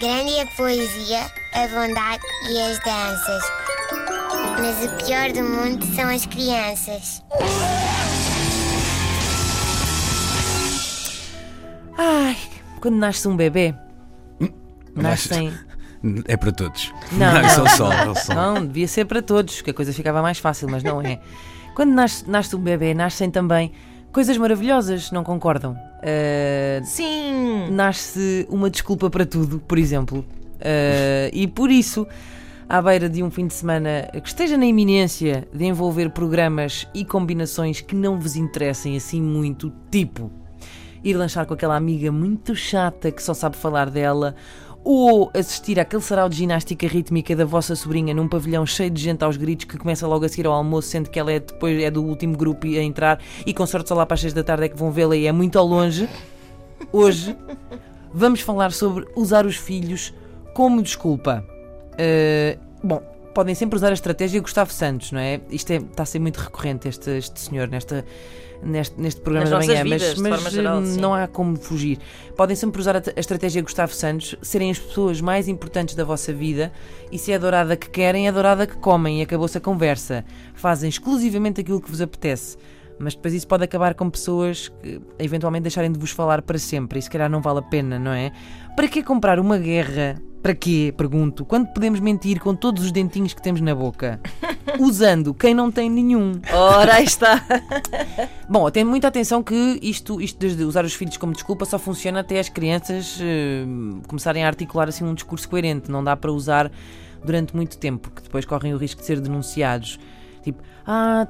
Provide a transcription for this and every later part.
Grande é a poesia, a bondade e as danças. Mas o pior do mundo são as crianças. Ai, quando nasce um bebê, Nasce- nascem. É para todos. Não, não. ao sol. ao sol. Não, devia ser para todos, que a coisa ficava mais fácil, mas não é. Quando nasce, nasce um bebê, nascem também coisas maravilhosas, não concordam? Ah, Sim! nasce uma desculpa para tudo, por exemplo. Ah, e por isso, à beira de um fim de semana que esteja na iminência de envolver programas e combinações que não vos interessem assim muito, tipo ir lanchar com aquela amiga muito chata que só sabe falar dela. Ou assistir àquele sarau de ginástica rítmica da vossa sobrinha num pavilhão cheio de gente aos gritos que começa logo a seguir ao almoço, sendo que ela é depois é do último grupo a entrar e com sorte só lá para as 6 da tarde é que vão vê-la e é muito ao longe. Hoje vamos falar sobre usar os filhos como desculpa. Uh, bom, podem sempre usar a estratégia Gustavo Santos, não é? Isto é- está a ser muito recorrente, este, este senhor, nesta, neste, neste programa Nas da manhã, vidas, mas, mas, geral, sim. não há como fugir. Podem sempre usar a, a estratégia Gustavo Santos, serem as pessoas mais importantes da vossa vida e se é a dourada que querem, é a dourada que comem e acabou-se a conversa. Fazem exclusivamente aquilo que vos apetece. Mas depois isso pode acabar com pessoas que eventualmente deixarem de vos falar para sempre e se calhar não vale a pena, não é? Para que comprar uma guerra? Para quê? Pergunto. Quando podemos mentir com todos os dentinhos que temos na boca? Usando quem não tem nenhum. Ora, aí está! Bom, tem muita atenção que isto, isto de usar os filhos como desculpa só funciona até as crianças eh, começarem a articular assim um discurso coerente. Não dá para usar durante muito tempo, porque depois correm o risco de ser denunciados. Tipo, ah,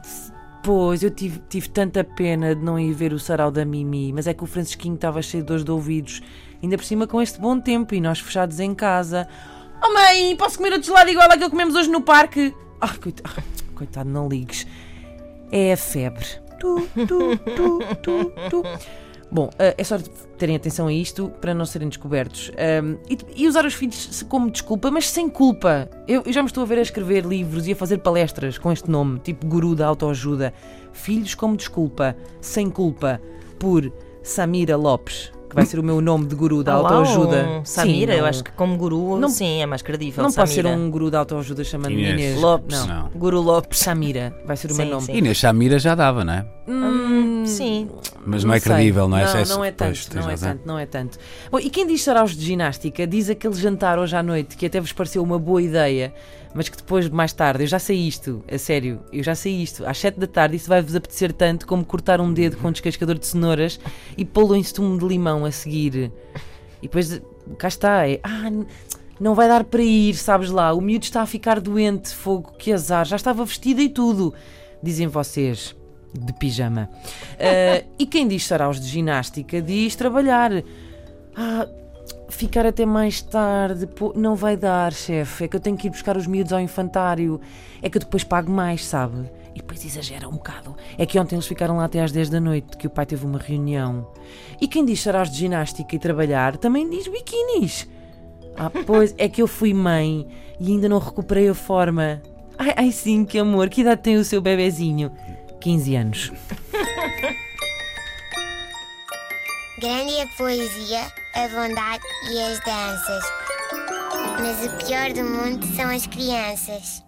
pois, eu tive, tive tanta pena de não ir ver o sarau da Mimi, mas é que o Francisquinho estava cheio de dores de ouvidos. Ainda por cima com este bom tempo e nós fechados em casa. Oh mãe, posso comer outro gelado igual àquele que comemos hoje no parque? Ah, coitado, coitado não ligues. É a febre. Tu, tu, tu, tu, tu. Bom, eh, é só terem atenção a isto para não serem descobertos. Ahm, e, e usar os filhos como desculpa, mas sem culpa. Eu, eu já me estou a ver a escrever livros e a fazer palestras com este nome, tipo guru da autoajuda. Filhos como desculpa, sem culpa, por Samira Lopes, que vai ser o meu nome de guru da uau, autoajuda. Samira, Sim, eu não- acho que como guru, Não- sim, é mais credível. Não pode ser Samira. um guru da autoajuda chamando-me Inês. Inês. Lopes. Não. Não. Guru Lopes. Samira vai ser o meu Sim, nome. sim. Inês Shamira já dava, não é? Hum, Sim. Mas não, é sei. credível, não é? Não, Essa- não é pois, tanto, tens não é tanto, não é tanto. Bom, e quem diz saraus de ginástica diz aquele jantar hoje à noite que até vos pareceu uma boa ideia, mas que depois, mais tarde, eu já sei isto, a sério, eu já sei isto, às 7 da tarde isso vai-vos apetecer tanto como cortar um dedo com um descascador de cenouras e pô-lo em sumo de limão a seguir. E depois, cá está, é, ah, não vai dar para ir, sabes lá, o miúdo está a ficar doente, fogo, que azar, já estava vestida e tudo, dizem vocês, de pijama. Ah, e quem diz saraus de ginástica diz trabalhar. Ah, ficar até mais tarde, pô, não vai dar, chefe, é que eu tenho que ir buscar os miúdos ao infantário, é que eu depois pago mais, sabe? E depois exagera um bocado. É que ontem eles ficaram lá até às 10 da noite, que o pai teve uma reunião. E quem diz saraus de ginástica e trabalhar também diz biquinis. Ah, pois, é que eu fui mãe e ainda não recuperei a forma. Ai, ai sim, que amor, que idade tem o seu bebezinho? 15 anos. Grande é a poesia, a bondade e as danças. Mas o pior do mundo são as crianças.